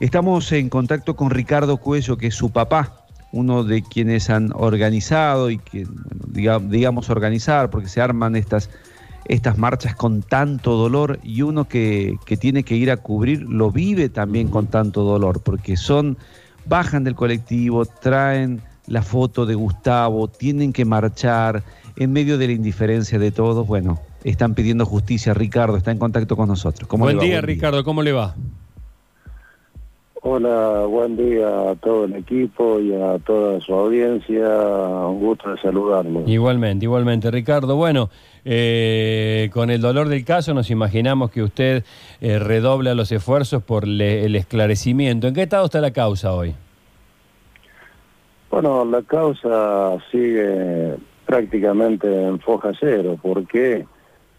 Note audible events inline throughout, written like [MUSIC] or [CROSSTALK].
Estamos en contacto con Ricardo Cuello, que es su papá, uno de quienes han organizado y que, digamos, organizar, porque se arman estas, estas marchas con tanto dolor y uno que, que tiene que ir a cubrir lo vive también con tanto dolor, porque son, bajan del colectivo, traen la foto de Gustavo, tienen que marchar en medio de la indiferencia de todos. Bueno, están pidiendo justicia. Ricardo está en contacto con nosotros. Buen día, Ricardo, ¿cómo le va? Hola, buen día a todo el equipo y a toda su audiencia. Un gusto de saludarlo. Igualmente, igualmente, Ricardo. Bueno, eh, con el dolor del caso nos imaginamos que usted eh, redobla los esfuerzos por el esclarecimiento. ¿En qué estado está la causa hoy? Bueno, la causa sigue prácticamente en foja cero. porque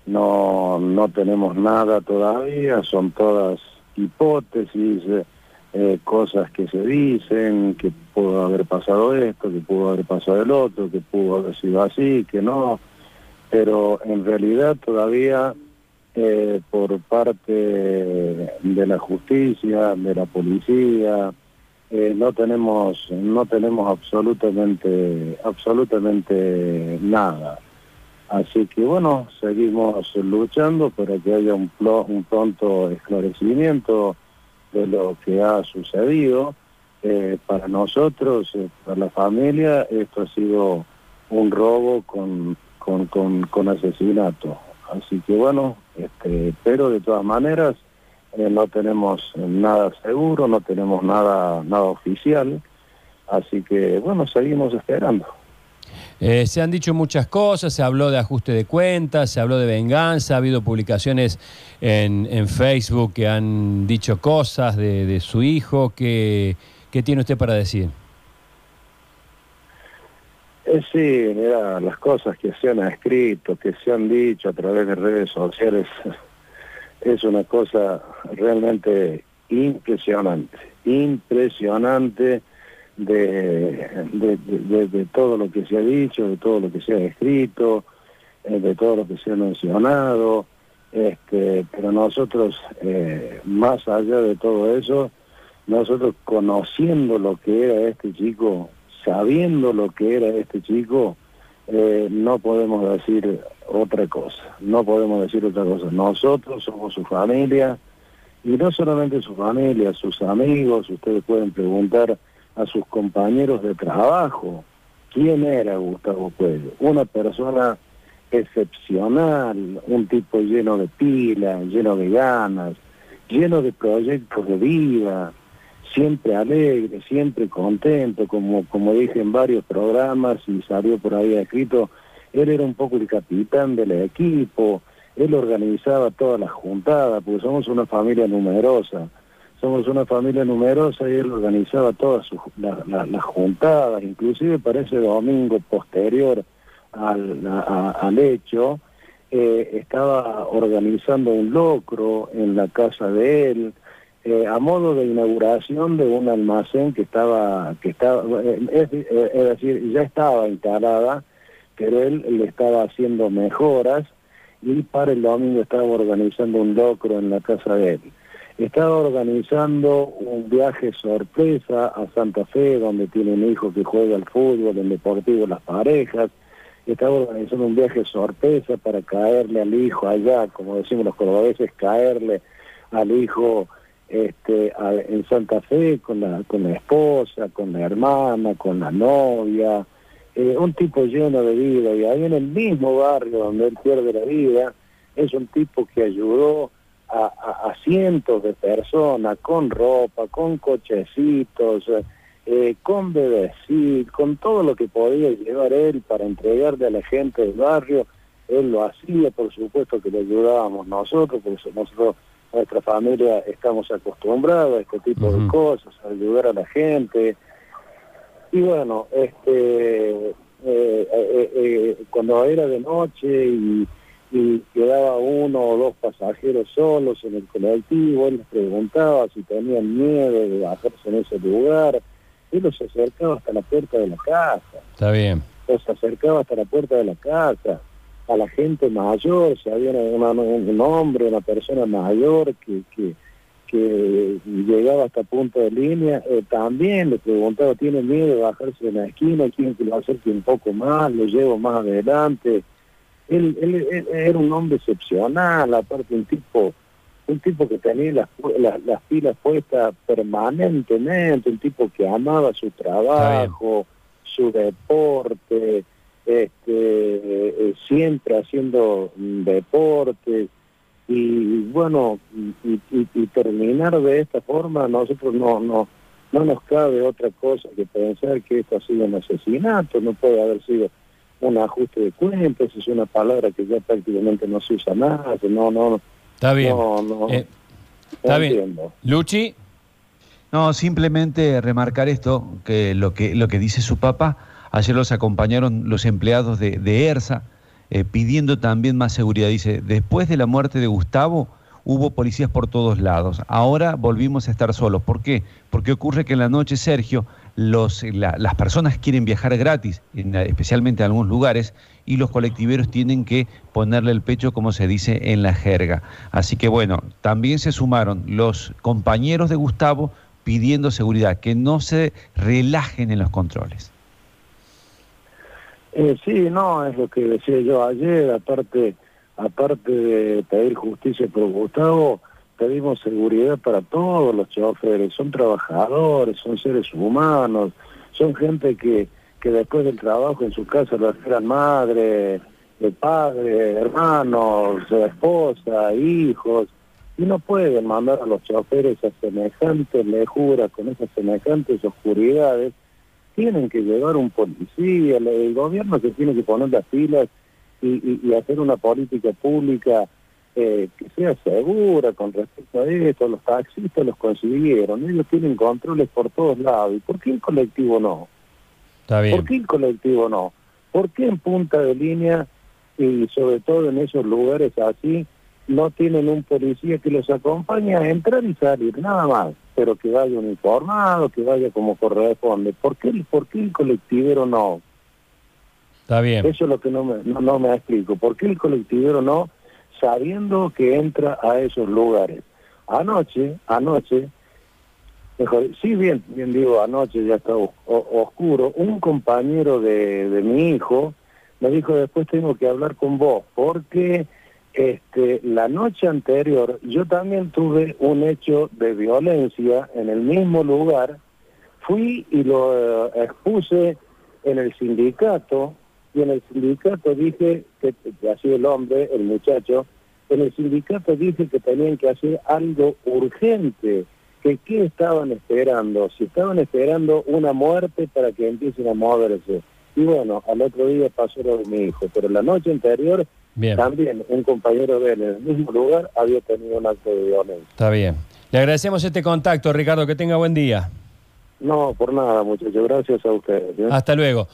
No, no tenemos nada todavía, son todas hipótesis. Eh, eh, cosas que se dicen, que pudo haber pasado esto, que pudo haber pasado el otro, que pudo haber sido así, que no, pero en realidad todavía eh, por parte de la justicia, de la policía, eh, no tenemos no tenemos absolutamente absolutamente nada. Así que bueno, seguimos luchando para que haya un, un pronto esclarecimiento de lo que ha sucedido. Eh, para nosotros, eh, para la familia, esto ha sido un robo con, con, con, asesinato. Así que bueno, este, pero de todas maneras eh, no tenemos nada seguro, no tenemos nada, nada oficial. Así que bueno, seguimos esperando. Eh, se han dicho muchas cosas, se habló de ajuste de cuentas, se habló de venganza, ha habido publicaciones en, Facebook que han dicho cosas de, su hijo. ¿Qué, tiene usted para decir? Eh, sí, mira, las cosas que se han escrito, que se han dicho a través de redes sociales, [LAUGHS] es una cosa realmente impresionante, impresionante de, todo lo que se ha dicho, de todo lo que se ha escrito, eh, de todo lo que se ha mencionado, este, pero nosotros, eh, más allá de todo eso, nosotros conociendo lo que era este chico, sabiendo lo que era este chico, eh, no podemos decir otra cosa, no podemos decir otra cosa. Nosotros somos su familia, y no solamente su familia, sus amigos, ustedes pueden preguntar a sus compañeros de trabajo. ¿Quién era Gustavo Cuello? Una persona excepcional, un tipo lleno de pilas, lleno de ganas, lleno de proyectos de vida, siempre alegre, siempre contento, como, como dije en varios programas y salió por ahí escrito, él era un poco el capitán del equipo, él organizaba todas las juntadas, porque somos una familia numerosa somos una familia numerosa y él organizaba todas las juntadas, inclusive para ese domingo posterior al, hecho, eh, estaba organizando un locro en la casa de él, eh, a modo de inauguración de un almacén que estaba, que estaba eh, es, es, decir, ya estaba instalada, pero él le estaba haciendo mejoras y para el domingo estaba organizando un locro en la casa de él. Estaba organizando un viaje sorpresa a Santa Fe, donde tiene un hijo que juega al fútbol, en Deportivo Las Parejas. Estaba organizando un viaje sorpresa para caerle al hijo allá, como decimos los cordobeses, caerle al hijo este, en Santa Fe con la, con la esposa, con la hermana, con la novia. Eh, un tipo lleno de vida y ahí en el mismo barrio donde él pierde la vida, es un tipo que ayudó a, cientos de personas con ropa, con cochecitos, eh, con bebés, con todo lo que podía llevar él para entregarle a la gente del barrio, él lo hacía, por supuesto que le ayudábamos nosotros, porque nosotros, nuestra familia, estamos acostumbrados a este tipo de cosas, a ayudar a la gente. Y bueno, este eh, eh, cuando era de noche y y quedaba uno o dos pasajeros solos en el colectivo, él les preguntaba si tenían miedo de bajarse en ese lugar, él los acercaba hasta la puerta de la casa. Está bien. Los acercaba hasta la puerta de la casa, a la gente mayor, si había un hombre, una persona mayor que, que, que llegaba hasta punto de línea, eh, también le preguntaba, ¿tiene miedo de bajarse en la esquina? ¿Quién que lo acerque un poco más? ¿Lo llevo más adelante? Él, él, era un hombre excepcional, aparte un tipo un tipo que tenía las, las, pilas puestas permanentemente, un tipo que amaba su trabajo, su deporte, este, eh, siempre haciendo deporte y bueno, y, terminar de esta forma, nosotros no, no, no nos cabe otra cosa que pensar que esto ha sido un asesinato, no puede haber sido un ajuste de cuentas, es una palabra que ya prácticamente no se usa más, no, no, Está bien. No, no, eh, está bien. Luchi. No, simplemente remarcar esto, que lo que, lo que dice su papá, ayer los acompañaron los empleados de, de ERSA, eh, pidiendo también más seguridad. Dice, después de la muerte de Gustavo, hubo policías por todos lados. Ahora volvimos a estar solos. ¿Por qué? Porque ocurre que en la noche, Sergio, los, las personas quieren viajar gratis, especialmente en algunos lugares, y los colectiveros tienen que ponerle el pecho, como se dice en la jerga. Así que bueno, también se sumaron los compañeros de Gustavo pidiendo seguridad, que no se relajen en los controles. Eh, sí, no, es lo que decía yo ayer, aparte, aparte de pedir justicia por Gustavo, pedimos seguridad para todos los choferes, son trabajadores, son seres humanos, son gente que, que después del trabajo en su casa lo esperan madre, de padre, hermanos, esposa, hijos, y no pueden mandar a los choferes a semejantes lejuras, con esas semejantes oscuridades, tienen que llevar un policía, el gobierno se tiene que poner las pilas y, y hacer una política pública eh, que sea segura con respecto a esto. Los taxistas los consiguieron, ellos tienen controles por todos lados. ¿Y por qué el colectivo no? Está bien. ¿Por qué el colectivo no? ¿Por qué en punta de línea y sobre todo en esos lugares así no tienen un policía que los acompañe a entrar y salir, nada más, pero que vaya uniformado, que vaya como corresponde. ¿Por qué, por qué el colectivero no? Está bien. Eso es lo que no me, no, no me explico. ¿Por qué el colectivero no? sabiendo que entra a esos lugares. Anoche, anoche, mejor, sí bien, bien digo, anoche ya está oscuro, un compañero de, de mi hijo me dijo después tengo que hablar con vos, porque este, la noche anterior yo también tuve un hecho de violencia en el mismo lugar, fui y lo eh, expuse en el sindicato, y en el sindicato dije que, así el hombre, el muchacho, en el sindicato dije que tenían que hacer algo urgente, que qué estaban esperando, si estaban esperando una muerte para que empiecen a moverse. Y bueno, al otro día pasó lo de mi hijo, pero la noche anterior también un compañero de él en el mismo lugar había tenido un acto de violencia. Está bien. Le agradecemos este contacto, Ricardo, que tenga buen día. No, por nada, muchachos. Gracias a ustedes. ¿eh? Hasta luego.